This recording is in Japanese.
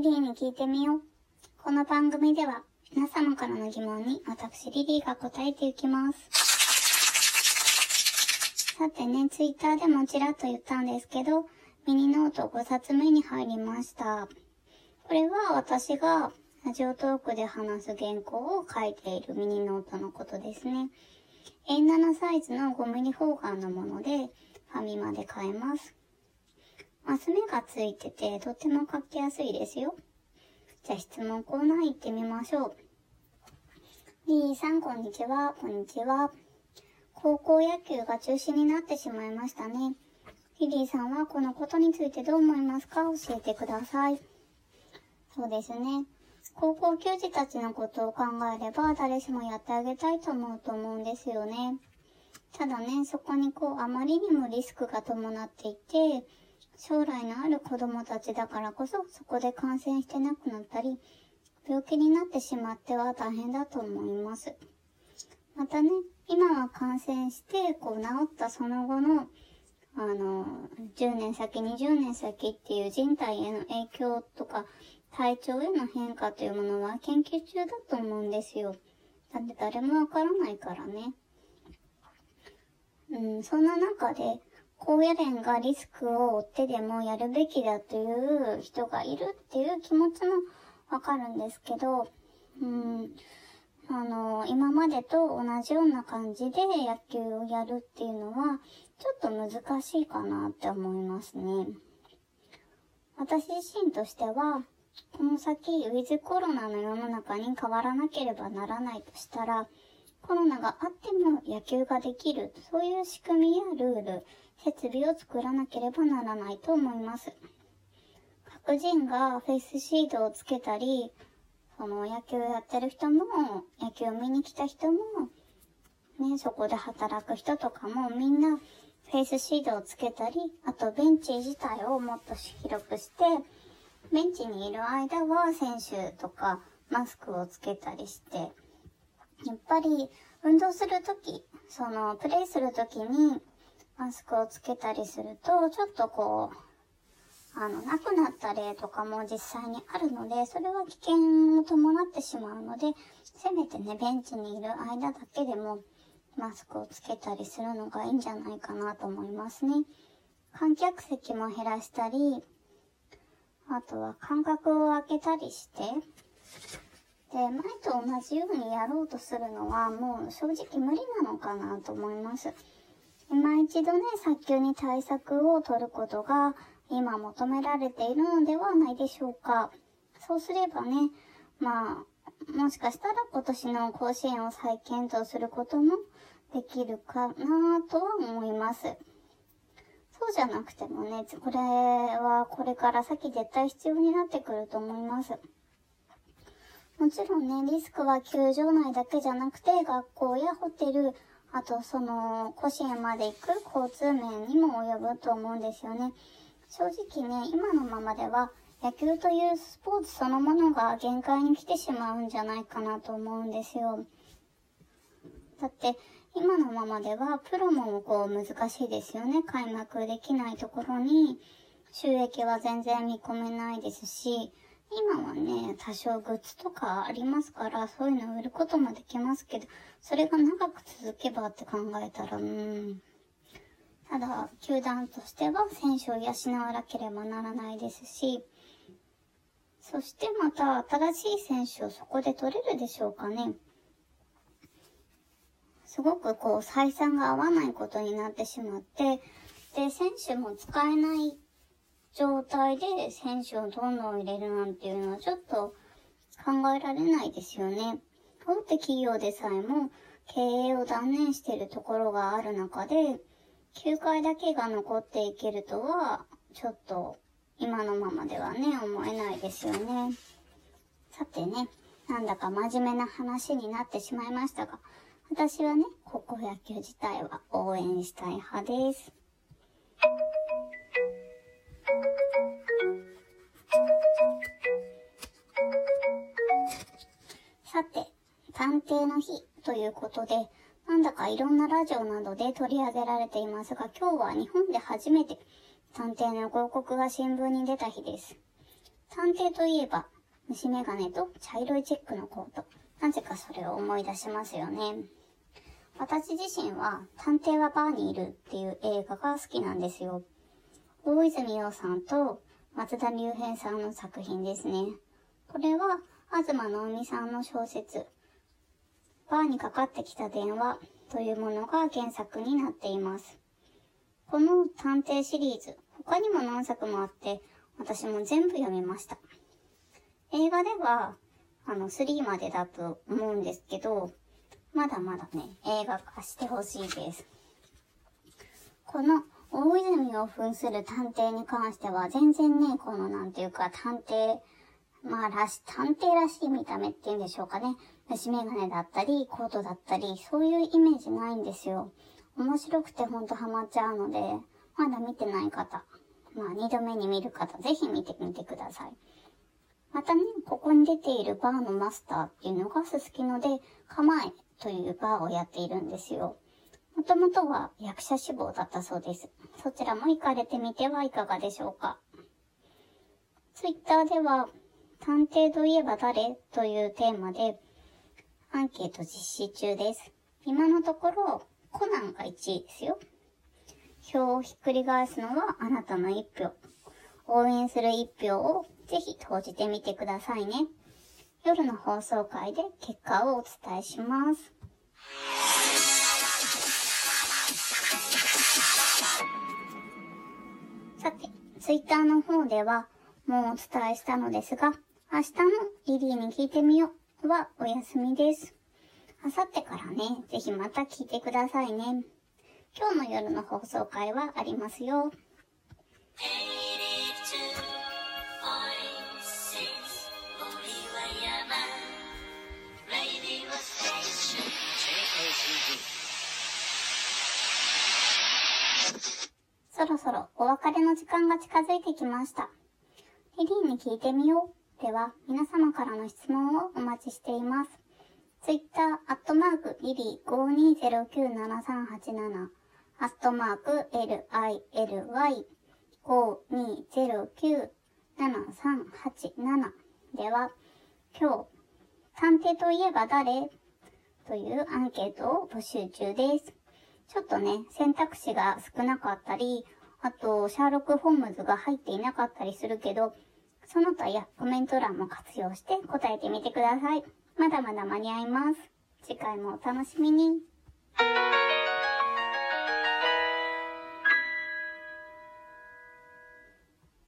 リリーに聞いてみよう。この番組では皆様からの疑問に私リリーが答えていきます。さてね、ツイッターでもちらっと言ったんですけど、ミニノート5冊目に入りました。これは私がラジオトークで話す原稿を書いているミニノートのことですね。A7 サイズの 5mm 方眼のもので、ファミマで買えます。マス目がついてて、とても書きやすいですよ。じゃあ質問コーナー行ってみましょう。リーさん、こんにちは。こんにちは。高校野球が中止になってしまいましたね。リリーさんはこのことについてどう思いますか？教えてください。そうですね。高校球児たちのことを考えれば誰しもやってあげたいと思うと思うんですよね。ただね、そこにこうあまりにもリスクが伴っていて、将来のある子供たちだからこそ、そこで感染してなくなったり、病気になってしまっては大変だと思います。またね、今は感染して、こう治ったその後の、あの、10年先、20年先っていう人体への影響とか、体調への変化というものは研究中だと思うんですよ。だって誰もわからないからね。うん、そんな中で、高野連がリスクを負ってでもやるべきだという人がいるっていう気持ちもわかるんですけど、うん、あの、今までと同じような感じで野球をやるっていうのは、ちょっと難しいかなって思いますね。私自身としては、この先、ウィズコロナの世の中に変わらなければならないとしたら、コロナがあっても野球ができる、そういう仕組みやルール、設備を作らなければならないと思います。各人がフェイスシードをつけたり、その野球やってる人も、野球を見に来た人も、ね、そこで働く人とかもみんなフェイスシードをつけたり、あとベンチ自体をもっと広くして、ベンチにいる間は選手とかマスクをつけたりして、やっぱり運動するとき、そのプレイするときにマスクをつけたりすると、ちょっとこう、あの、なくなった例とかも実際にあるので、それは危険を伴ってしまうので、せめてね、ベンチにいる間だけでも、マスクをつけたりするのがいいんじゃないかなと思いますね。観客席も減らしたり、あとは間隔を空けたりして、で、前と同じようにやろうとするのはもう正直無理なのかなと思います。今一度ね、早急に対策を取ることが今求められているのではないでしょうか。そうすればね、まあ、もしかしたら今年の甲子園を再検討することもできるかなとは思います。そうじゃなくてもね、これはこれから先絶対必要になってくると思います。もちろんね、リスクは球場内だけじゃなくて、学校やホテル、あと、その、甲子園まで行く交通面にも及ぶと思うんですよね。正直ね、今のままでは、野球というスポーツそのものが限界に来てしまうんじゃないかなと思うんですよ。だって、今のままでは、プロもこう難しいですよね。開幕できないところに、収益は全然見込めないですし、今はね、多少グッズとかありますから、そういうのを売ることもできますけど、それが長く続けばって考えたら、うん。ただ、球団としては選手を養わなければならないですし、そしてまた新しい選手をそこで取れるでしょうかね。すごくこう採算が合わないことになってしまって、で、選手も使えない状態で選手をどんどん入れるなんていうのはちょっと考えられないですよね。大手企業でさえも経営を断念しているところがある中で、9回だけが残っていけるとは、ちょっと今のままではね、思えないですよね。さてね、なんだか真面目な話になってしまいましたが、私はね、高校野球自体は応援したい派です。日ということで、なんだかいろんなラジオなどで取り上げられていますが、今日は日本で初めて探偵の広告が新聞に出た日です。探偵といえば、虫眼鏡と茶色いチェックのコート。なぜかそれを思い出しますよね。私自身は、探偵はバーにいるっていう映画が好きなんですよ。大泉洋さんと松田龍平さんの作品ですね。これは、東直美さんの小説、バーにかかってきた電話というものが原作になっています。この探偵シリーズ、他にも何作もあって、私も全部読みました。映画では、あの、3までだと思うんですけど、まだまだね、映画化してほしいです。この大泉を扮する探偵に関しては、全然ね、このなんていうか、探偵、まあ、らし、探偵らしい見た目っていうんでしょうかね。虫眼鏡だったり、コートだったり、そういうイメージないんですよ。面白くてほんとハマっちゃうので、まだ見てない方、まあ、二度目に見る方、ぜひ見てみてください。またね、ここに出ているバーのマスターっていうのがすすきので、構えというバーをやっているんですよ。もともとは役者志望だったそうです。そちらも行かれてみてはいかがでしょうか。ツイッターでは、探偵といえば誰というテーマで、アンケート実施中です。今のところ、コナンが1位ですよ。票をひっくり返すのはあなたの1票。応援する1票をぜひ投じてみてくださいね。夜の放送回で結果をお伝えします。さて、ツイッターの方ではもうお伝えしたのですが、明日のリリーに聞いてみようはお休みです。あさってからね、ぜひまた聞いてくださいね。今日の夜の放送回はありますよ。そろそろお別れの時間が近づいてきました。リリーに聞いてみよう。では、皆様からの質問をお待ちしています。ツイッター、アットマーク、リリー52097387、アットマーク、LILY52097387 では、今日、探偵といえば誰？というアンケートを募集中です。ちょっとね、選択肢が少なかったり、あと、シャーロック・ホームズが入っていなかったりするけど、その他やコメント欄も活用して答えてみてください。まだまだ間に合います。次回もお楽しみに。